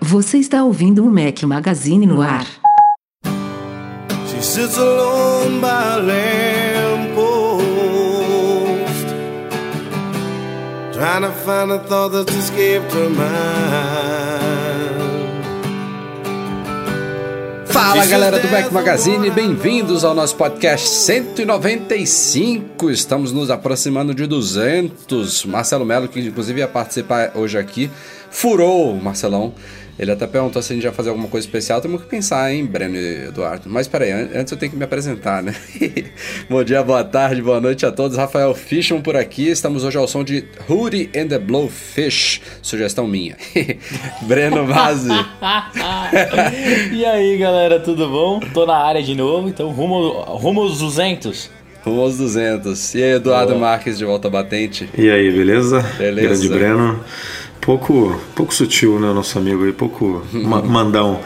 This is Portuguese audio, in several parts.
Você está ouvindo o Mac Magazine no ar. She sits alone by a Trying to find a thought that's escaped her mind Fala galera do Mac Magazine, bem-vindos ao nosso podcast 195. Estamos nos aproximando de 200. Marcelo Melo, que inclusive ia participar hoje aqui, furou, Marcelão, ele até perguntou se a gente ia fazer alguma coisa especial. Temos que pensar, hein, Breno e Eduardo. Mas peraí, antes eu tenho que me apresentar, né? Bom dia, boa tarde, boa noite a todos. Rafael Fishman por aqui. Estamos hoje ao som de Hootie and the Blowfish. Sugestão minha. Breno Mazzi. e aí, galera, tudo bom? Tô na área de novo, então rumo, rumo aos 200. Rumo aos 200. E aí, Eduardo Boa. Marques de volta batente. E aí, beleza? Beleza. Grande Breno. Pouco, pouco sutil, né, nosso amigo aí, pouco ma mandão.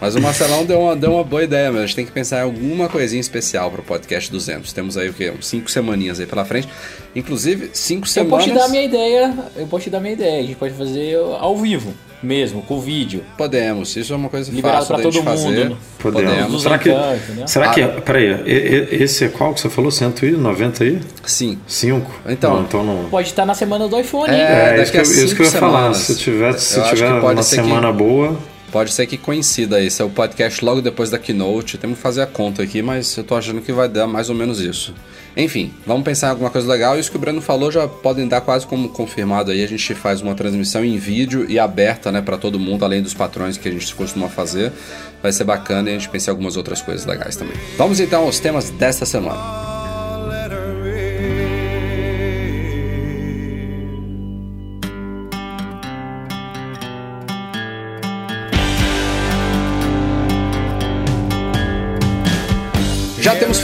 Mas o Marcelão deu uma, deu uma boa ideia, mas a gente tem que pensar em alguma coisinha especial para o podcast 200. Temos aí o quê? Uns 5 semaninhas aí pela frente. Inclusive, 5 semanas... Eu posso te dar a minha ideia, eu posso te dar a minha ideia. A gente pode fazer ao vivo mesmo, com vídeo. Podemos, isso é uma coisa Liberado fácil pra todo mundo. Fazer. Né? Podemos. Podemos. Será que, será que, ah. peraí, esse é qual que você falou? 190 aí? Sim. 5? Então, não, então não... Pode estar na semana do iPhone, é, hein? É, isso que, isso que eu ia falar. Se tiver, se tiver uma semana que... boa... Pode ser que coincida esse é o podcast logo depois da keynote. Temos que fazer a conta aqui, mas eu tô achando que vai dar mais ou menos isso. Enfim, vamos pensar em alguma coisa legal. Isso que o Breno falou já podem dar quase como confirmado aí. A gente faz uma transmissão em vídeo e aberta, né, para todo mundo, além dos patrões que a gente costuma fazer. Vai ser bacana e a gente pensa em algumas outras coisas legais também. Vamos então aos temas desta semana.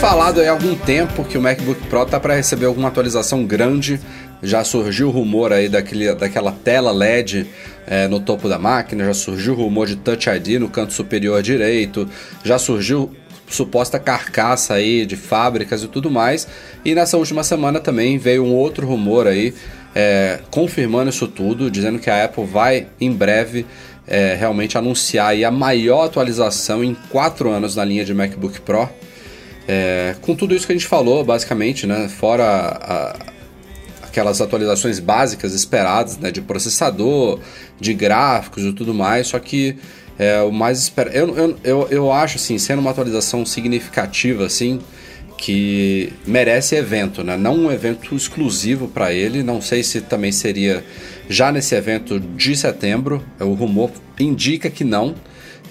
Falado há algum tempo que o MacBook Pro está para receber alguma atualização grande. Já surgiu o rumor aí daquele, daquela tela LED é, no topo da máquina, já surgiu o rumor de Touch ID no canto superior direito, já surgiu suposta carcaça aí de fábricas e tudo mais. E nessa última semana também veio um outro rumor aí é, confirmando isso tudo, dizendo que a Apple vai em breve é, realmente anunciar a maior atualização em quatro anos na linha de MacBook Pro. É, com tudo isso que a gente falou, basicamente, né, fora a, aquelas atualizações básicas esperadas, né, de processador, de gráficos e tudo mais, só que é, o mais esperado. Eu, eu, eu, eu acho, assim, sendo uma atualização significativa, assim, que merece evento, né? Não um evento exclusivo para ele. Não sei se também seria já nesse evento de setembro. O rumor indica que não.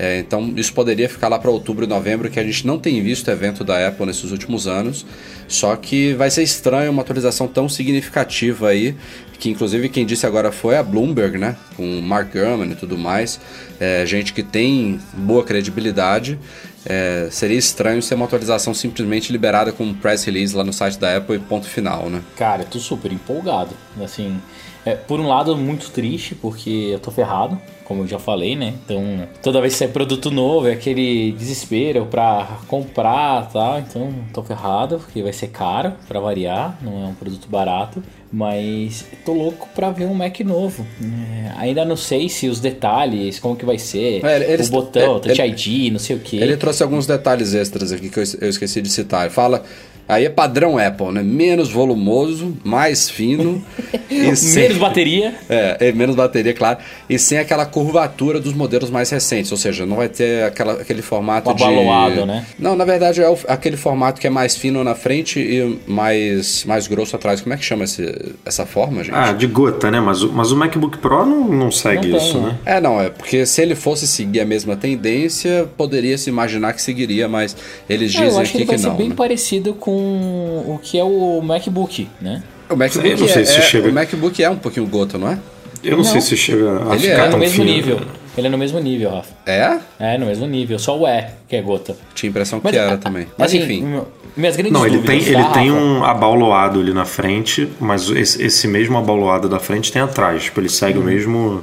É, então isso poderia ficar lá para outubro e novembro, que a gente não tem visto evento da Apple nesses últimos anos. Só que vai ser estranho uma atualização tão significativa aí, que inclusive quem disse agora foi a Bloomberg, né? Com Mark Gurman e tudo mais. É, gente que tem boa credibilidade. É, seria estranho ser uma atualização simplesmente liberada com um press release lá no site da Apple e ponto final, né? Cara, eu tô super empolgado. Assim, é, por um lado, muito triste, porque eu tô ferrado como eu já falei, né? Então, toda vez que sai produto novo, é aquele desespero pra comprar tal. Então, tô ferrado, porque vai ser caro, pra variar, não é um produto barato. Mas tô louco pra ver um Mac novo. É, ainda não sei se os detalhes, como que vai ser, é, o botão, é, Touch ID, não sei o que. Ele trouxe alguns detalhes extras aqui que eu, eu esqueci de citar. Fala Aí é padrão Apple, né? Menos volumoso, mais fino. sem... Menos bateria. É, é, menos bateria, claro. E sem aquela curvatura dos modelos mais recentes. Ou seja, não vai ter aquela, aquele formato de. Abaloado, né? Não, na verdade é o, aquele formato que é mais fino na frente e mais, mais grosso atrás. Como é que chama esse, essa forma, gente? Ah, de gota, né? Mas, mas o MacBook Pro não, não segue não isso, tem, né? É, não, é porque se ele fosse seguir a mesma tendência, poderia se imaginar que seguiria, mas eles dizem é, eu acho que, que, ele vai não. Ser bem né? parecido com o que é o MacBook, né? O MacBook, é, é, chega... o MacBook é um pouquinho gota, não é? Eu não, não, sei se chega a Ele ficar é no mesmo fino. nível. Ele é no mesmo nível, Rafa. É? É, no mesmo nível. Só o E que é gota. Tinha a impressão que era também. Mas assim, enfim. Minhas grandes Não, ele dúvidas, tem, tá, ele tem Rafa? um abauloado ali na frente, mas esse, esse mesmo abauloado da frente tem atrás. Tipo, ele segue o mesmo.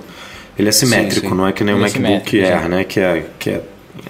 Ele é simétrico, Sim, sim. não é que nem o Ele é MacBook simétrico, Air, né? Que é, que é.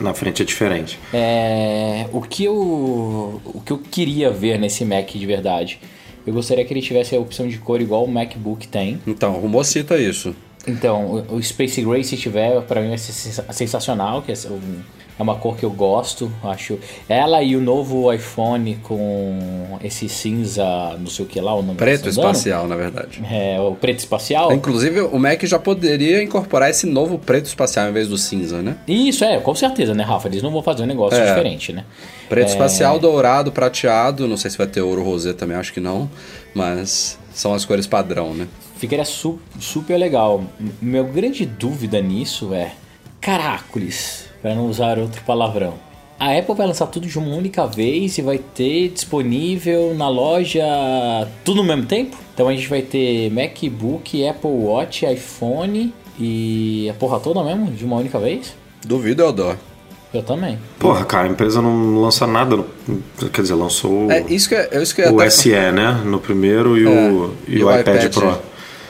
Na frente é diferente. É, o que eu o que eu queria ver nesse Mac de verdade, eu gostaria que ele tivesse a opção de cor igual o MacBook tem. Então, o rumor cita isso. Então, o, Space Gray se tiver, pra mim vai ser sensa- sensacional, que é um- é uma cor que eu gosto, acho. Ela e o novo iPhone com esse cinza, não sei o que lá, o nome Preto espacial, na verdade. É, o preto espacial. Inclusive, o Mac já poderia incorporar esse novo preto espacial em vez do cinza, né? Isso, é, com certeza, né, Rafa? Eles não vão fazer um negócio É. diferente, né? Preto É. espacial, dourado, prateado. Não sei se vai ter ouro rosé também, acho que não. Mas são as cores padrão, né? Ficaria su super legal. Meu grande dúvida nisso é caracoles, para não usar outro palavrão. A Apple vai lançar tudo de uma única vez e vai ter disponível na loja tudo no mesmo tempo? Então a gente vai ter MacBook, Apple Watch, iPhone e a porra toda mesmo de uma única vez? Duvido, Eudor. Eu também. Porra, cara, a empresa não lança nada. no- Quer dizer, lançou É, isso que, é- é isso que eu o até- SE, né? No primeiro e, o, É, e, o iPad, Pro.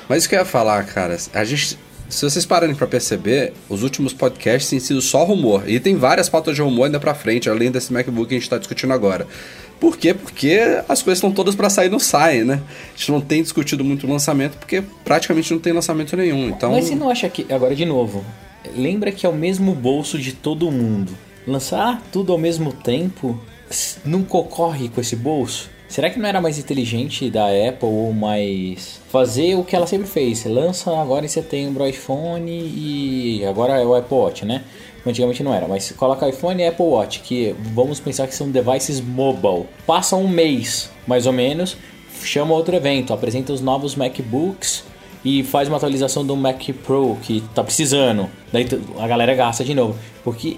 Mas isso que eu ia falar, cara, a gente. Se vocês pararem pra perceber, os últimos podcasts têm sido só rumor. E tem várias pautas de rumor ainda pra frente, além desse MacBook que a gente tá discutindo agora. Por quê? Porque as coisas estão todas pra sair não saem, né? A gente não tem discutido muito lançamento, porque praticamente não tem lançamento nenhum. Então. Mas você não acha que. Agora de novo. Lembra que é o mesmo bolso de todo mundo. Lançar tudo ao mesmo tempo nunca ocorre com esse bolso? Será que não era mais inteligente da Apple ou mais. fazer o que ela sempre fez? Lança agora em setembro o iPhone e. agora é o Apple Watch, né? Antigamente não era, mas coloca iPhone e Apple Watch, que vamos pensar que são devices mobile. Passa um mês, mais ou menos, chama outro evento, apresenta os novos MacBooks e faz uma atualização do Mac Pro que tá precisando. Daí a galera gasta de novo. Porque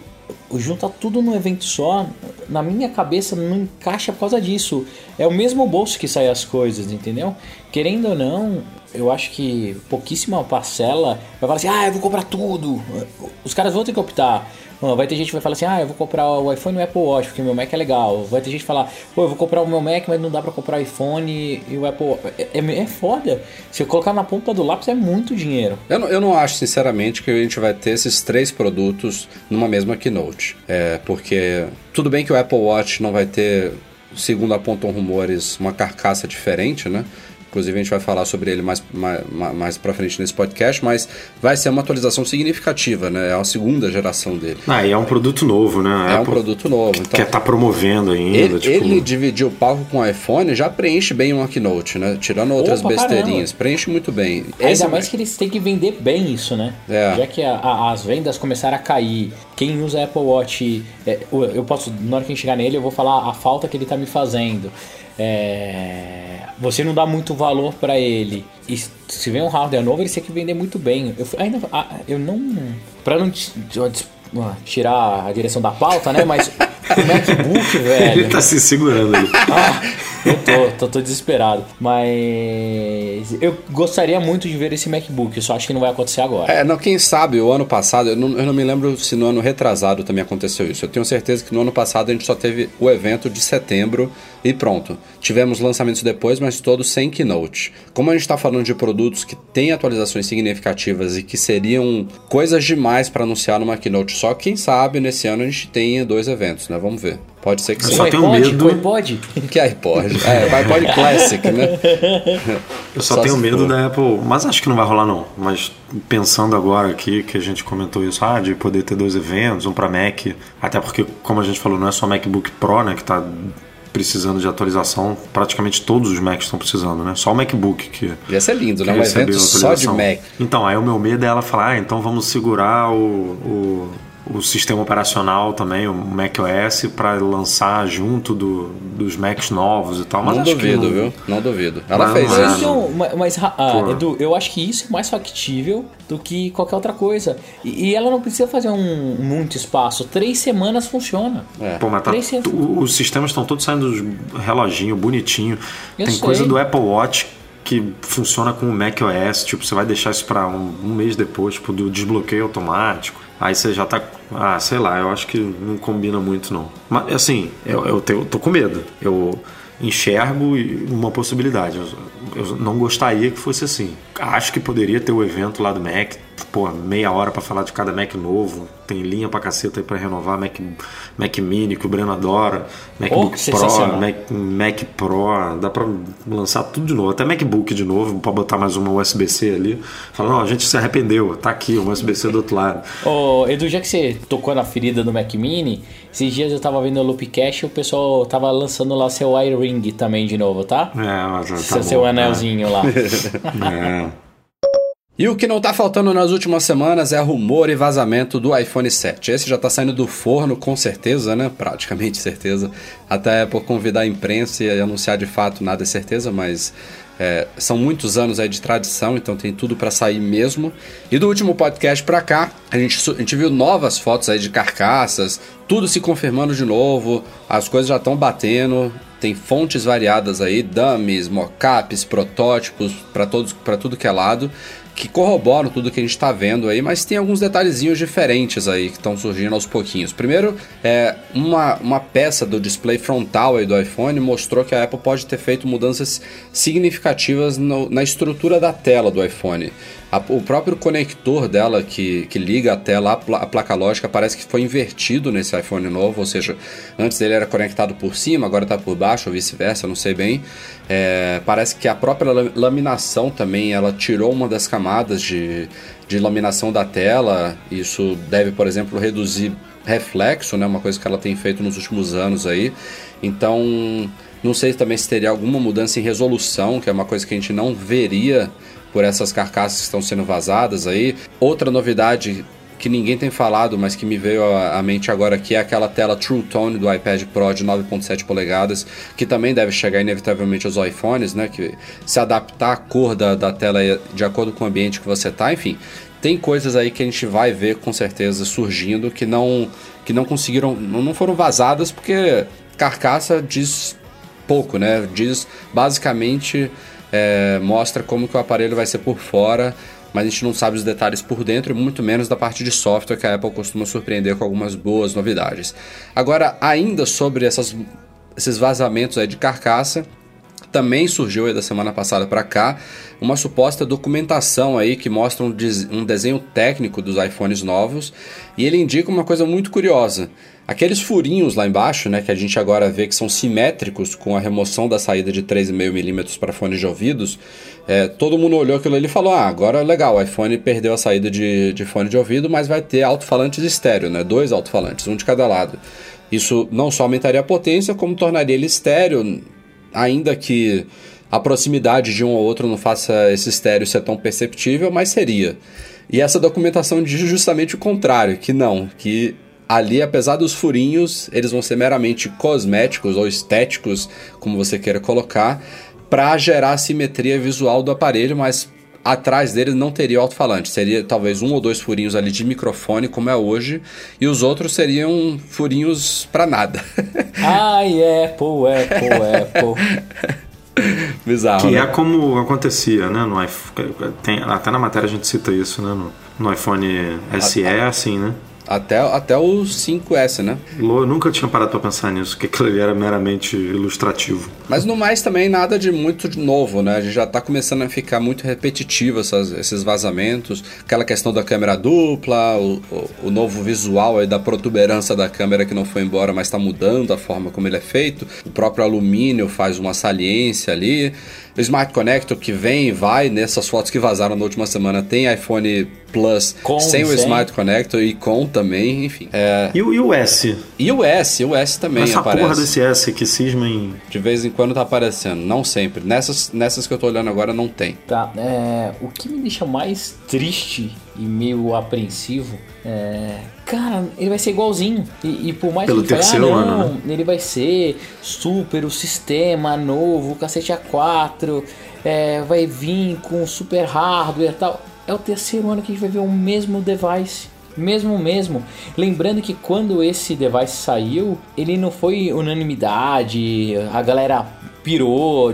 junta tudo num evento só, na minha cabeça não encaixa por causa disso. É o mesmo bolso que sai as coisas, entendeu? Querendo ou não, eu acho que pouquíssima parcela vai falar assim: ah, eu vou comprar tudo. Os caras vão ter que optar. Vai ter gente que vai falar assim: ah, eu vou comprar o iPhone e o Apple Watch, porque meu Mac é legal. Vai ter gente que falar: pô, eu vou comprar o meu Mac, mas não dá pra comprar o iPhone e o Apple Watch. É, é, é foda. Se eu colocar na ponta do lápis é muito dinheiro. Eu não, eu não acho, sinceramente, que a gente vai ter esses três produtos numa mesma keynote. É, porque tudo bem que o Apple Watch não vai ter, segundo apontam rumores, uma carcaça diferente, né? Inclusive a gente vai falar sobre ele mais, mais, mais pra frente nesse podcast, mas vai ser uma atualização significativa, né? É a segunda geração dele. Ah, e é um produto novo, né? A É um produto novo. Então, Quer tá promovendo ainda. ele, tipo, ele dividir o palco com o iPhone já preenche bem uma keynote, né? Tirando outras Opa, besteirinhas. Preenche muito bem. Ainda Esse- mais que eles têm que vender bem isso, né? É. Já que a- a- as vendas começaram a cair, quem usa Apple Watch, é, eu eu posso, na hora que a gente chegar nele, eu vou falar a falta que ele tá me fazendo. É, você não dá muito valor pra ele. E se vem um hardware novo, ele tem que vender muito bem. Eu ainda, ah, eu não, Pra não ah, tirar a direção da pauta, né? Mas o MacBook, velho. Ele tá se segurando ali. Ah, eu tô, tô, tô desesperado. Mas eu gostaria muito de ver esse MacBook, eu só acho que não vai acontecer agora. É, não, quem sabe, o ano passado, eu não, eu não me lembro se no ano retrasado também aconteceu isso. Eu tenho certeza que no ano passado a gente só teve o evento de setembro e pronto. Tivemos lançamentos depois, mas todos sem keynote. Como a gente está falando de produtos que têm atualizações significativas e que seriam coisas demais para anunciar numa keynote só, quem sabe nesse ano a gente tenha dois eventos, né? Vamos ver. Pode ser que Eu sim. só tenho iPod, medo- com iPod. Que iPod. É, o iPod Classic, né? Eu só, Só tenho medo for. da Apple, mas acho que não vai rolar não. Mas pensando agora aqui que a gente comentou isso, ah, de poder ter dois eventos, um para Mac, até porque como a gente falou, não é só MacBook Pro, né, que tá precisando de atualização, praticamente todos os Macs estão precisando, né? Só o MacBook que Ia ser lindo, né? Um evento só de. Mac. Então, aí o meu medo é ela falar, ah, então vamos segurar o, o, o sistema operacional também, o macOS, para lançar junto do, dos Macs novos e tal. Mas Não acho que duvido, não- viu? Não duvido. Ela Não, fez mas- isso. Então, ma- mas, ah. Edu, eu acho que isso é mais factível do que qualquer outra coisa. E, e ela não precisa fazer um muito espaço. Três semanas funciona. É. Pô, mas tá, Três se- tu- os sistemas estão todos saindo dos reloginho, bonitinho. Eu Tem sei. coisa do Apple Watch que funciona com o Mac OS, tipo, você vai deixar isso para um, um, mês depois, tipo, do desbloqueio automático. Aí você já tá. Ah, sei lá, eu acho que não combina muito, não. Mas assim, eu, eu, tenho, eu tô com medo. Eu enxergo uma possibilidade. Eu não gostaria que fosse assim. Acho que poderia ter o evento lá do Mac, pô, meia hora para falar de cada Mac novo. Tem linha pra caceta aí pra renovar. Mac, Mac Mini, que o Breno adora. MacBook oh, Pro, Mac, Mac Pro. Dá pra lançar tudo de novo. Até MacBook de novo, pra botar mais uma USB-C ali. Fala, não, a gente se arrependeu. Tá aqui, uma USB-C do outro lado. Ô, Edu, já que você tocou na ferida do Mac Mini, esses dias eu tava vendo o Loopcast e o pessoal tava lançando lá seu iRing também de novo, tá? É, mas tá seu, bom, anelzinho lá. E o que não está faltando nas últimas semanas é rumor e vazamento do iPhone 7. Esse já está saindo do forno com certeza, né? Praticamente certeza. Até por convidar a imprensa e anunciar de fato nada é certeza, mas é, são muitos anos aí de tradição, então tem tudo para sair mesmo. E do último podcast para cá, a gente, a gente viu novas fotos aí de carcaças, tudo se confirmando de novo, as coisas já estão batendo, tem fontes variadas aí, dummies, mockups, protótipos para todos para tudo que é lado que corroboram tudo que a gente está vendo aí, mas tem alguns detalhezinhos diferentes aí que estão surgindo aos pouquinhos. Primeiro, é uma, uma peça do display frontal aí do iPhone mostrou que a Apple pode ter feito mudanças significativas no, na estrutura da tela do iPhone. A, o próprio conector dela que, que liga a tela à, placa lógica parece que foi invertido nesse iPhone novo, ou seja, antes ele era conectado por cima, agora está por baixo ou vice-versa, não sei bem. É, parece que a própria laminação também ela tirou uma das camadas de, de laminação da tela. Isso deve, por exemplo, reduzir reflexo, né? Uma coisa que ela tem feito nos últimos anos aí. Então, não sei também se teria alguma mudança em resolução, que é uma coisa que a gente não veria por essas carcaças que estão sendo vazadas aí. Outra novidade que ninguém tem falado, mas que me veio à mente agora aqui é aquela tela True Tone do iPad Pro de 9.7 polegadas, que também deve chegar inevitavelmente aos iPhones, né? Que se adaptar a cor da, da tela de acordo com o ambiente que você está, enfim. Tem coisas aí que a gente vai ver com certeza surgindo que não que não conseguiram, não foram vazadas porque carcaça diz pouco, né? Diz basicamente é, mostra como que o aparelho vai ser por fora, mas a gente não sabe os detalhes por dentro muito menos da parte de software que a Apple costuma surpreender com algumas boas novidades. Agora, ainda sobre essas, esses vazamentos aí de carcaça, também surgiu aí da semana passada para cá uma suposta documentação aí que mostra um, um desenho técnico dos iPhones novos e ele indica uma coisa muito curiosa. Aqueles furinhos lá embaixo, né, que a gente agora vê que são simétricos com a remoção da saída de 3,5mm para fones de ouvidos, é, todo mundo olhou aquilo ali e falou: ah, agora legal, o iPhone perdeu a saída de, de fone de ouvido, mas vai ter alto-falantes estéreo, né, dois alto-falantes, um de cada lado. Isso não só aumentaria a potência, como tornaria ele estéreo, ainda que a proximidade de um ao outro não faça esse estéreo ser tão perceptível, mas seria. E essa documentação diz justamente o contrário, que não, que ali, apesar dos furinhos, eles vão ser meramente cosméticos ou estéticos, como você queira colocar, para gerar a simetria visual do aparelho, mas atrás dele não teria alto-falante. Seria talvez um ou dois furinhos ali de microfone, como é hoje, e os outros seriam furinhos para nada. Ai, Apple, Apple, Apple. Bizarro. Que né? é como acontecia, né? No iPhone, tem, até na matéria a gente cita isso, né? No, no iPhone SE é assim, né? Até, até o 5S, né? Eu nunca tinha parado para pensar nisso, que aquilo ali era meramente ilustrativo. Mas no mais também nada de muito novo, né? A gente já tá começando a ficar muito repetitivo essas, esses vazamentos. Aquela questão da câmera dupla, o, o, o, novo visual aí da protuberância da câmera que não foi embora, mas está mudando a forma como ele é feito. O próprio alumínio faz uma saliência ali. O Smart Connector que vem e vai, nessas fotos que vazaram na última semana, tem iPhone Plus com, sem o Smart Connector e com também, enfim. É... E, o, e o S? E o S, o S também Essa aparece. porra desse S que cisma em... De vez em quando tá aparecendo, não sempre. Nessas, nessas que eu tô olhando agora não tem. Tá, é... o que me deixa mais triste e meio apreensivo é... Cara, ele vai ser igualzinho. E, e por mais Pelo que ele terceiro fale, ah, não, ano, né? ele vai ser super, o sistema novo, o cacete A4, é, vai vir com super hardware e tal. É o terceiro ano que a gente vai ver o mesmo device. Mesmo mesmo. Lembrando que quando esse device saiu, ele não foi unanimidade, a galera pirou.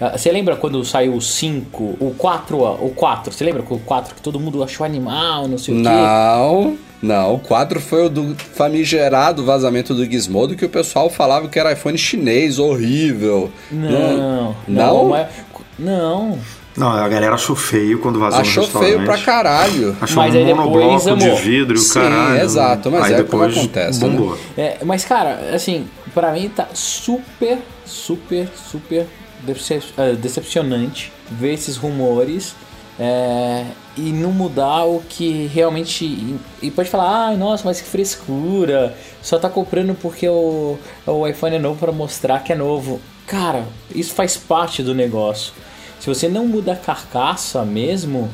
Ah, Você lembra quando saiu o 5, o 4, o 4? Você lembra com o 4 que todo mundo achou animal, não sei o quê? Não, não. O 4 foi o do famigerado vazamento do Gizmodo que o pessoal falava que era iPhone chinês, horrível. Não, Não? não, mas- não. Não, a galera achou feio quando vazou Achou feio pra caralho. Achou Mas um aí monobloco de vidro e Sim, caralho. exato, mas aí é como depois acontece, né? É, mas, cara, assim, pra mim tá super, super, super decep- eh, decepcionante ver esses rumores é, e não mudar o que realmente. E, e pode falar, ai, nossa, mas que frescura, só tá comprando porque o, o iPhone é novo pra mostrar que é novo. Cara, isso faz parte do negócio. Se você não muda a carcaça mesmo,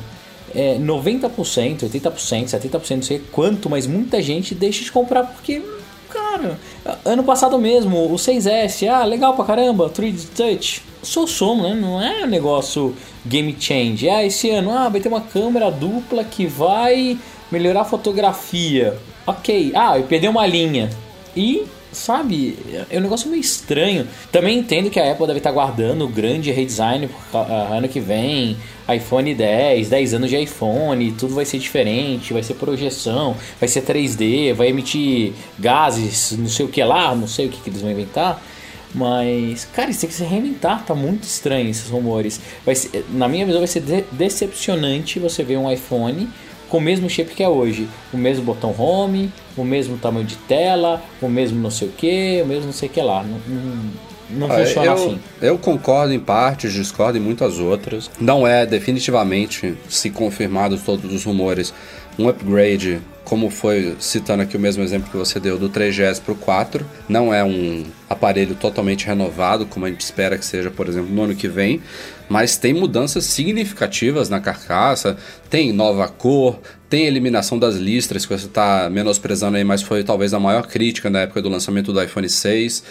é 90%, 80%, 70%, não sei quanto, mas muita gente deixa de comprar porque, cara, ano passado mesmo, o 6S, ah, legal pra caramba, 3D Touch, só som, né? Não é um negócio game change. Ah, esse ano, ah, vai ter uma câmera dupla que vai melhorar a fotografia. Ok, ah, eu perdi uma linha. E sabe, é um negócio meio estranho. Também entendo que a Apple deve estar guardando o grande redesign ca- ano que vem, iPhone 10, 10 anos de iPhone, tudo vai ser diferente, vai ser projeção, vai ser 3D, vai emitir gases, não sei o que lá, não sei o que, que eles vão inventar. Mas, cara, isso tem que se reinventar, tá muito estranho esses rumores. Vai ser- na minha visão, vai ser de- decepcionante você ver um iPhone com o mesmo shape que é hoje. O mesmo botão home, o mesmo tamanho de tela, o mesmo não sei o que, o mesmo não sei o que lá. Não, não, não Ah, funciona eu, assim. Eu concordo em partes, discordo em muitas outras. Não é definitivamente, se confirmados todos os rumores, um upgrade, como foi citando aqui o mesmo exemplo que você deu do 3GS para o 4. Não é um aparelho totalmente renovado, como a gente espera que seja, por exemplo, no ano que vem. Mas tem mudanças significativas na carcaça, tem nova cor, tem eliminação das listras que você está menosprezando aí, mas foi talvez a maior crítica na época do lançamento do iPhone 6.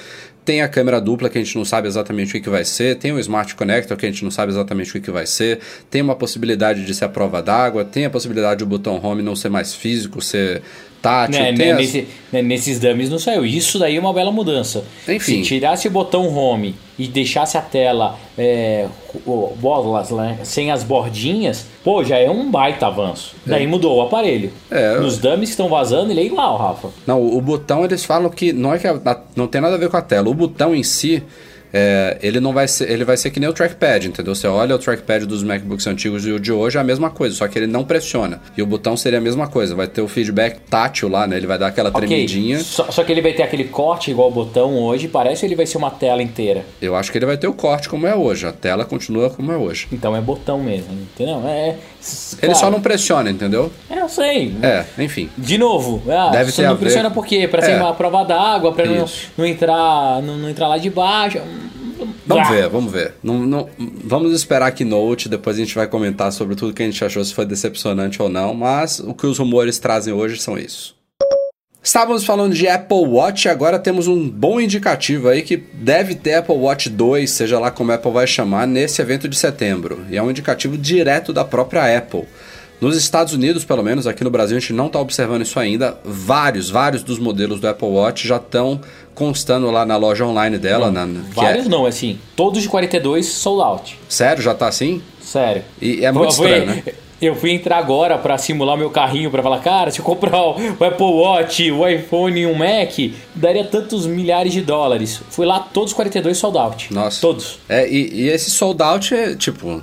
Tem a câmera dupla que a gente não sabe exatamente o que, que vai ser, tem o Smart Connector que a gente não sabe exatamente o que, que vai ser, tem uma possibilidade de ser a prova d'água, tem a possibilidade do botão home não ser mais físico, ser tátil, Né, né, as- nesse- né, nesses dummies não saiu. Isso daí é uma bela mudança. Enfim. Se tirasse o botão home e deixasse a tela é, o- bolas, né, sem as bordinhas, pô, já é um baita avanço. Daí mudou o aparelho. É, Nos dummies que estão vazando, ele é igual, Rafa. Não, o botão eles falam que não é que a- não tem nada a ver com a tela. O botão em si, é, ele não vai ser, ele vai ser que nem o trackpad, entendeu? Você olha o trackpad dos MacBooks antigos e o de hoje é a mesma coisa, só que ele não pressiona. E o botão seria a mesma coisa, vai ter o feedback tátil lá, né? Ele vai dar aquela Ok, tremidinha. Só, só que ele vai ter aquele corte igual o botão hoje, parece ou ele vai ser uma tela inteira? Eu acho que ele vai ter o corte como é hoje, a tela continua como é hoje. Então é botão mesmo, entendeu? É, Ele cara, só não pressiona, entendeu? É, eu sei. É, enfim. De novo, ah, Deve só ter não pressiona por quê? Pra ser É. uma prova d'água, pra não, não entrar não, não entrar lá de baixo. Vamos Ah, ver, vamos ver. Não, não- vamos esperar a Keynote, depois a gente vai comentar sobre tudo que a gente achou, se foi decepcionante ou não, mas o que os rumores trazem hoje são isso. Estávamos falando de Apple Watch, agora temos um bom indicativo aí que deve ter Apple Watch 2, seja lá como a Apple vai chamar, nesse evento de setembro. E é um indicativo direto da própria Apple. Nos Estados Unidos, pelo menos, aqui no Brasil a gente não está observando isso ainda. Vários, vários dos modelos do Apple Watch já estão constando lá na loja online dela. na, que é- Vários não, assim. Todos de 42 sold out. Sério, já tá assim? Sério. E é muito estranho, né? Eu fui entrar agora pra simular meu carrinho pra falar, cara, se eu comprar o Apple Watch, o iPhone e um Mac, daria tantos milhares de dólares. Fui lá, todos 42 sold out. Nossa. Todos. É, e, e esse sold out é tipo.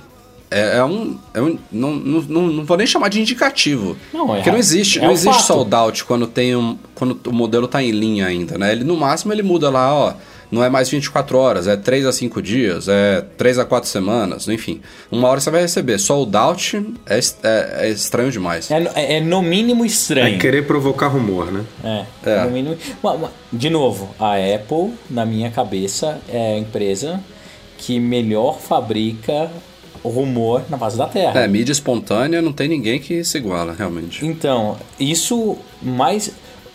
É, é um. É um não, não, não, vou nem chamar de indicativo. Não, é Porque não existe, é não um existe fato. sold out quando tem um. Quando o modelo tá em linha ainda, né? Ele no máximo ele muda lá, ó. Não é mais 24 horas, é 3 a 5 dias, é 3 a 4 semanas, enfim. Uma hora você vai receber. Sold out é, est- é- é estranho demais. É, no- é- é no mínimo estranho. É querer provocar rumor, né? É, É. no mínimo. De novo, a Apple, na minha cabeça, é a empresa que melhor fabrica o rumor na face da Terra. É, mídia espontânea não tem ninguém que se iguala, realmente. Então, isso mais.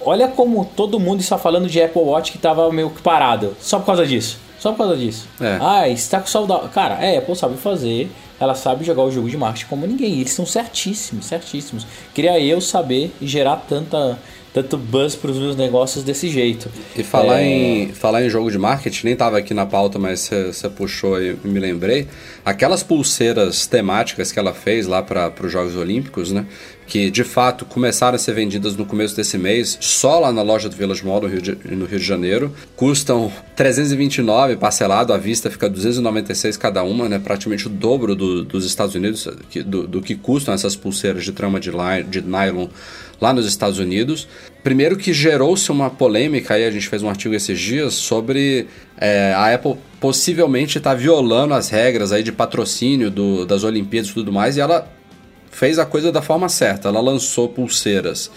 Olha como todo mundo está falando de Apple Watch que estava meio que parado. Só por causa disso. Só por causa disso. É. Ah, está com saudade. Cara, a Apple sabe fazer. Ela sabe jogar o jogo de marketing como ninguém. Eles são certíssimos, certíssimos. Queria eu saber gerar tanta, tanto buzz para os meus negócios desse jeito. E falar, é... em, falar em jogo de marketing, nem estava aqui na pauta, mas você puxou e me lembrei. Aquelas pulseiras temáticas que ela fez lá para os Jogos Olímpicos, né? Que de fato começaram a ser vendidas no começo desse mês, só lá na loja do Village Mall no Rio de, no Rio de Janeiro. Custam 329 parcelado, à vista fica 296 cada uma, né? praticamente o dobro do, dos Estados Unidos, do, do, que custam essas pulseiras de trama de, line, de nylon lá nos Estados Unidos. Primeiro que gerou-se uma polêmica, aí a gente fez um artigo esses dias, sobre é, a Apple possivelmente estar tá violando as regras aí de patrocínio do, das Olimpíadas e tudo mais, e ela fez a coisa da forma certa. Ela lançou pulseiras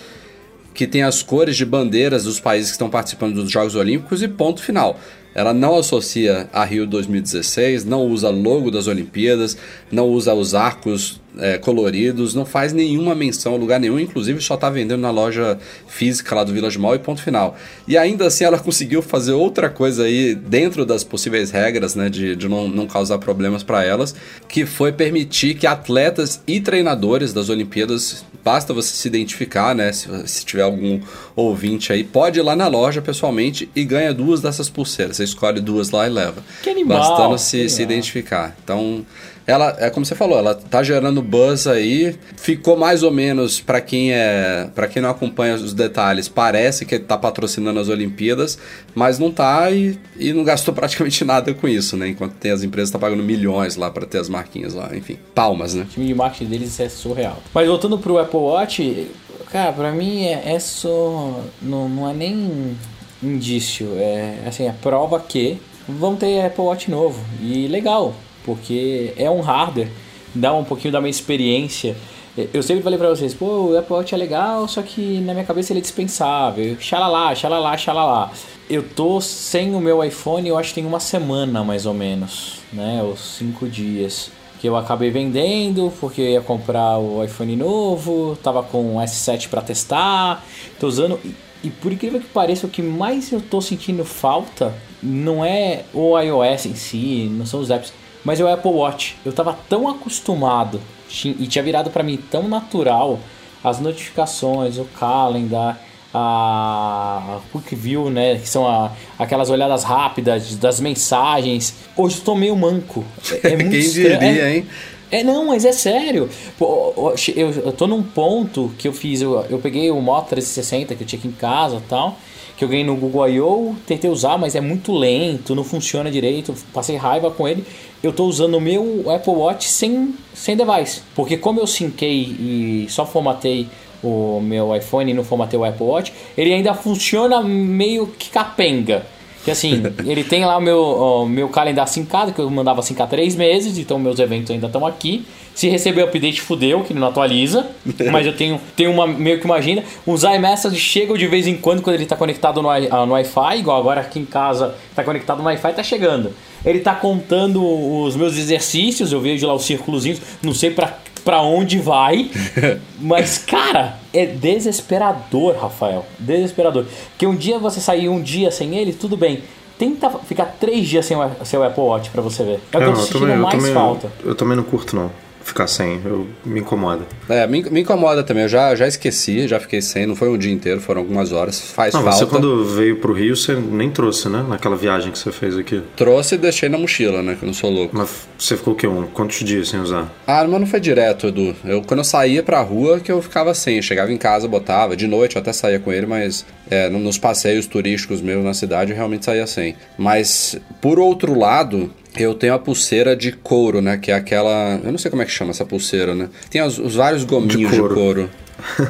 que tem as cores de bandeiras dos países que estão participando dos Jogos Olímpicos e ponto final. Ela não associa a Rio 2016, não usa logo das Olimpíadas, não usa os arcos é, coloridos, não faz nenhuma menção a lugar nenhum, inclusive só está vendendo na loja física lá do Village Mall e ponto final. E ainda assim ela conseguiu fazer outra coisa aí dentro das possíveis regras, né, de, de não, não causar problemas para elas, que foi permitir que atletas e treinadores das Olimpíadas, basta você se identificar, né, se, se tiver algum ouvinte aí, pode ir lá na loja pessoalmente e ganha duas dessas pulseiras. Você escolhe duas lá e leva. Que animal! Bastando se, se identificar. Então, ela é como você falou, ela tá gerando buzz aí. Ficou mais ou menos para quem é, para quem não acompanha os detalhes, parece que ele tá patrocinando as Olimpíadas, mas não tá e, e não gastou praticamente nada com isso, né? Enquanto tem as empresas tá pagando milhões lá para ter as marquinhas lá, enfim, palmas, né? O time de marketing deles é surreal. Mas voltando pro Apple Watch, cara, para mim é, é só não, não é nem indício, é assim, é prova que vão ter Apple Watch novo e legal porque é um hardware, dá um pouquinho da minha experiência. Eu sempre falei pra vocês, pô, o Apple Watch é legal, só que na minha cabeça ele é dispensável. Xalala, xalala, xalala. Eu tô sem o meu iPhone, eu acho que tem uma semana mais ou menos, né? Ou cinco dias. Que eu acabei vendendo porque eu ia comprar o iPhone novo, tava com o S7 para testar, tô usando. E por incrível que pareça, o que mais eu tô sentindo falta não é o iOS em si, não são os apps mas é o Apple Watch, eu tava tão acostumado e tinha virado para mim tão natural as notificações, o calendar, a Quick View, né, que são a, aquelas olhadas rápidas das mensagens. Hoje eu tô meio manco. É, é muito Quem diria, é, hein? É, não, mas é sério. Pô, eu, eu tô num ponto que eu fiz, eu, eu peguei o Moto 360 que eu tinha aqui em casa e tal que eu ganhei no Google I.O., tentei usar, mas é muito lento, não funciona direito, passei raiva com ele. Eu estou usando o meu Apple Watch sem, sem device, porque como eu syncei e só formatei o meu iPhone e não formatei o Apple Watch, ele ainda funciona meio que capenga. Que assim, ele tem lá o meu, o meu calendário sincado, que eu mandava sincar três meses, então meus eventos ainda estão aqui. Se receber o update, fudeu, que ele não atualiza. mas eu tenho, tenho uma, meio que uma agenda. Os iMessages chegam de vez em quando, quando ele está conectado no, no Wi-Fi, igual agora aqui em casa está conectado no Wi-Fi, está chegando. Ele está contando os meus exercícios, eu vejo lá os círculozinhos, não sei para para onde vai. Mas, cara, é desesperador, Rafael. Desesperador. Porque um dia você sair um dia sem ele, tudo bem. Tenta ficar três dias sem o seu Apple Watch para você ver. É o que eu tô sentindo mais também, falta. Eu também não curto, não ficar sem. Eu, me incomoda. É, me, me incomoda também. Eu já, já esqueci, já fiquei sem. Não foi um dia inteiro, foram algumas horas. Faz não, falta. Você quando veio pro Rio, você nem trouxe, né? Naquela viagem que você fez aqui. Trouxe e deixei na mochila, né? Que eu não sou louco. Mas você ficou o quê? Um, quantos dias sem usar? Ah, mas não foi direto, Edu. Eu, quando eu saía pra rua, que eu ficava sem. Eu chegava em casa, botava. De noite eu até saía com ele, mas é, nos passeios turísticos meus na cidade eu realmente saía sem. Mas, por outro lado, eu tenho a pulseira de couro, né? Que é aquela. Eu não sei como é que chama essa pulseira, né? Tem os, os vários gominhos de couro. De couro.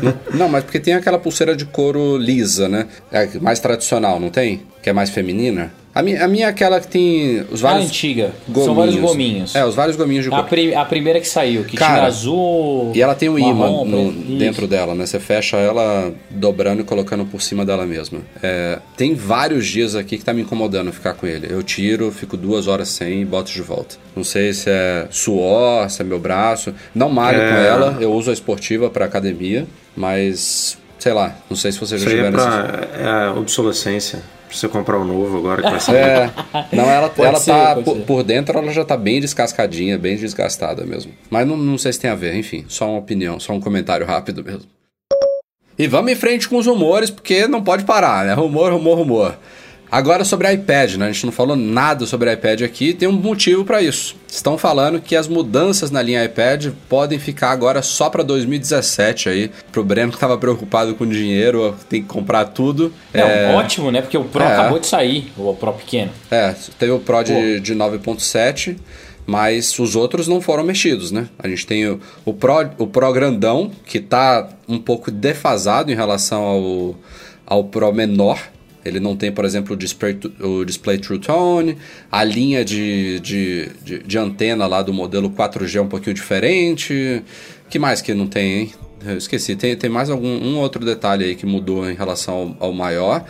não, não, mas porque tem aquela pulseira de couro lisa, né? É mais tradicional, não tem? Que é mais feminina. A minha, a minha é aquela que tem os vários. A antiga. Gominhos. São vários gominhos. É, os vários gominhos de a, prim a primeira que saiu, que Cara, tinha azul. E ela tem um imã no, dentro dela, né? Você fecha ela dobrando e colocando por cima dela mesma. É, tem vários dias aqui que tá me incomodando ficar com ele. Eu tiro, fico duas horas sem e boto de volta. Não sei se é suor, se é meu braço. Não malho é... com ela, eu uso a esportiva para academia, mas sei lá, não sei se você já tiver é pra, É obsolescência você comprar um novo agora que vai ser. É, não, ela, ela ser, tá por, por, dentro, ela já tá bem descascadinha, bem desgastada mesmo. Mas não, não sei se tem a ver, enfim, só uma opinião, só um comentário rápido mesmo. E vamos em frente com os rumores, porque não pode parar, né? Rumor, rumor, rumor. Agora sobre iPad, né? A gente não falou nada sobre iPad aqui, tem um motivo para isso. Estão falando que as mudanças na linha iPad podem ficar agora só para 2017 aí. Pro Breno que estava preocupado com dinheiro, tem que comprar tudo. Não, é... ótimo, né? Porque o Pro é. acabou de sair, o Pro pequeno. É, teve o Pro de, de 9.7 mas os outros não foram mexidos, né? A gente tem o, o, Pro, o Pro grandão, que está um pouco defasado em relação ao, ao Pro menor, ele não tem, por exemplo, o display, o display True Tone, a linha de, de, de, de, antena lá do modelo 4G é um pouquinho diferente. que mais que não tem, hein? Eu esqueci, tem, tem mais algum um outro detalhe aí que mudou em relação ao, ao maior.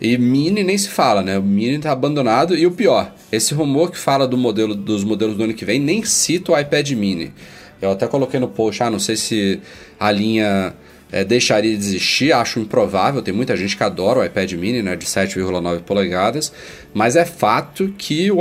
E Mini nem se fala, né? O Mini tá abandonado e o pior, esse rumor que fala do modelo dos modelos do ano que vem nem cita o iPad Mini. Eu até coloquei no post, ah, não sei se a linha é, deixaria de existir, acho improvável. Tem muita gente que adora o iPad mini, né, de 7,9 polegadas, mas é fato que o,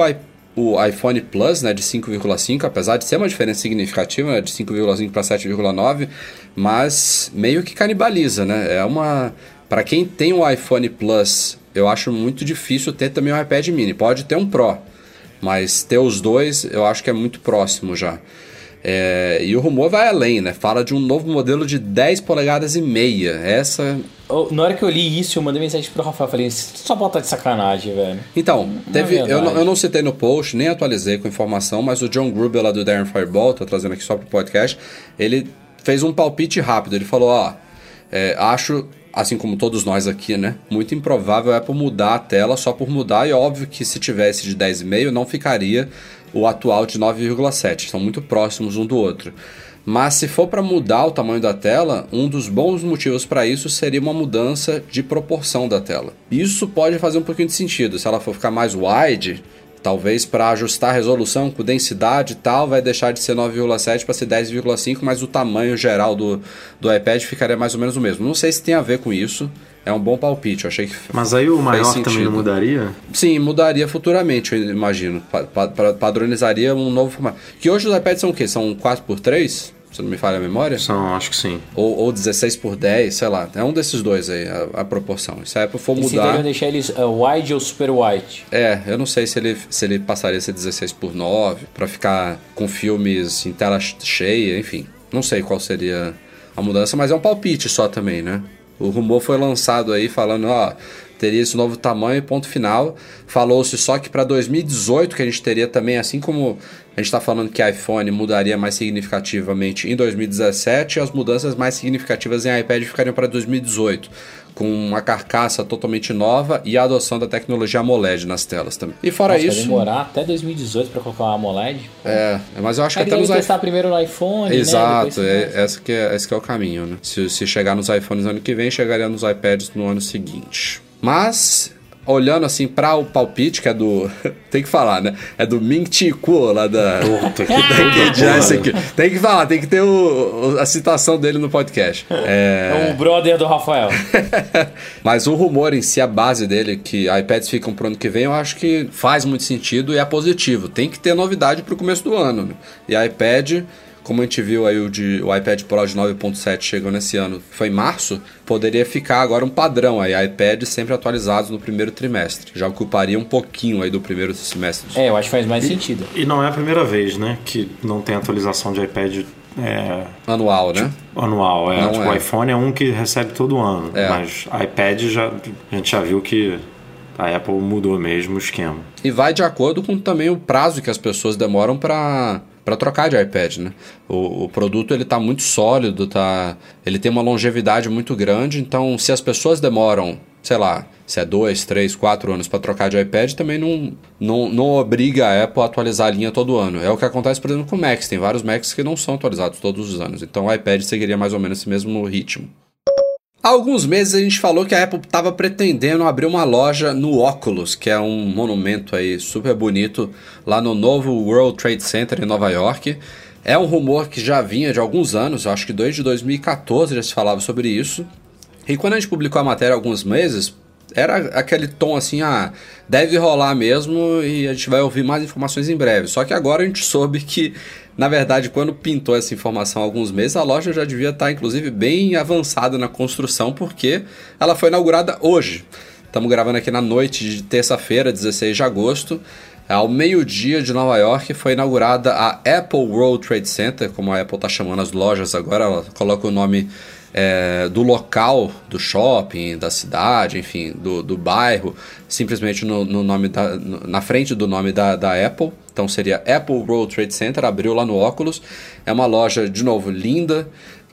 o iPhone Plus, né, de 5,5, apesar de ser uma diferença significativa, né, de 5,5 para 7,9, mas meio que canibaliza, né? É uma para quem tem o iPhone Plus, eu acho muito difícil ter também o iPad mini. Pode ter um Pro, mas ter os dois eu acho que é muito próximo já. É, e o rumor vai além, né? Fala de um novo modelo de 10 polegadas e meia. Essa. na hora que eu li isso, eu mandei mensagem pro Rafael. Falei, só bota de sacanagem, velho. Então, teve. É eu, não, eu não citei no post, nem atualizei com informação, mas o John Gruber lá do Darren Fireball, tô trazendo aqui só pro podcast, ele fez um palpite rápido. Ele falou: ó, é, acho assim como todos nós aqui, né? Muito improvável é por mudar a tela só por mudar, e óbvio que se tivesse de 10,5 não ficaria o atual de 9,7. São muito próximos um do outro. Mas se for para mudar o tamanho da tela, um dos bons motivos para isso seria uma mudança de proporção da tela. Isso pode fazer um pouquinho de sentido. Se ela for ficar mais wide, talvez para ajustar a resolução com densidade e tal, vai deixar de ser 9,7 para ser 10,5, mas o tamanho geral do, do iPad ficaria mais ou menos o mesmo. Não sei se tem a ver com isso. É um bom palpite, eu achei que. Mas aí o maior também não mudaria? Sim, mudaria futuramente, eu imagino. Pa pa padronizaria um novo formato. Que hoje os iPads são o quê? São 4x3? Se não me falha a memória? São, acho que sim. Ou, ou 16 por 10, sei lá. É um desses dois aí, a, a proporção. Se a Apple for mudar. E deixar eles uh, wide ou super wide? É, eu não sei se ele, se ele passaria a ser 16 por 9 para ficar com filmes em tela cheia, enfim. Não sei qual seria a mudança, mas é um palpite só também, né? O rumor foi lançado aí falando, ó, teria esse novo tamanho, ponto final. Falou-se só que para 2018 que a gente teria também, assim como a gente está falando que iPhone mudaria mais significativamente em 2017, as mudanças mais significativas em iPad ficariam para 2018 com uma carcaça totalmente nova e a adoção da tecnologia AMOLED nas telas também. E fora Nossa, isso. Vai demorar até 2018 para colocar uma AMOLED? É, mas eu acho Aí que até nos testar primeiro no iPhone. Né? Exato, né? é, esse, que é, esse que é o caminho, né? Se, se chegar nos iPhones no ano que vem, chegaria nos iPads no ano seguinte. Mas olhando assim para o palpite, que é do. tem que falar, né? É do Ming Chi Kuo, lá da. Puta, que da Tem que falar, tem que ter o, a citação dele no podcast. É, é o brother do Rafael. Mas o rumor em si, a base dele, que iPads ficam pro ano que vem, eu acho que faz muito sentido e é positivo. Tem que ter novidade pro começo do ano. Né? E iPad como a gente viu aí o, de, o iPad Pro de 9.7 chegou nesse ano, foi em março, poderia ficar agora um padrão aí, iPad sempre atualizados no primeiro trimestre. Já ocuparia um pouquinho aí do primeiro semestre. É, eu acho que faz mais e, sentido. E não é a primeira vez, né, que não tem atualização de iPad é, anual, né? Tipo, anual, é. Não tipo, é. o iPhone é um que recebe todo ano, é. mas iPad já a gente já viu que a Apple mudou mesmo o esquema. E vai de acordo com também o prazo que as pessoas demoram para para trocar de iPad, né? O, o produto ele está muito sólido, tá? Ele tem uma longevidade muito grande, então se as pessoas demoram, sei lá, se é dois, três, quatro anos para trocar de iPad, também não, não, não obriga a Apple a atualizar a linha todo ano. É o que acontece, por exemplo, com Macs. Tem vários Macs que não são atualizados todos os anos. Então o iPad seguiria mais ou menos esse mesmo ritmo. Há alguns meses a gente falou que a Apple estava pretendendo abrir uma loja no Oculus, que é um monumento aí super bonito lá no novo World Trade Center em Nova York. É um rumor que já vinha de alguns anos, acho que desde 2014 já se falava sobre isso. E quando a gente publicou a matéria há alguns meses, era aquele tom assim, ah, deve rolar mesmo e a gente vai ouvir mais informações em breve. Só que agora a gente soube que, na verdade, quando pintou essa informação há alguns meses, a loja já devia estar, inclusive, bem avançada na construção, porque ela foi inaugurada hoje. Estamos gravando aqui na noite de terça-feira, 16 de agosto. Ao meio-dia de Nova York foi inaugurada a Apple World Trade Center, como a Apple está chamando as lojas agora, ela coloca o nome é, do local do shopping, da cidade, enfim, do, do bairro, simplesmente no, no nome da, na frente do nome da, da Apple. Então seria Apple World Trade Center, abriu lá no óculos. É uma loja, de novo, linda,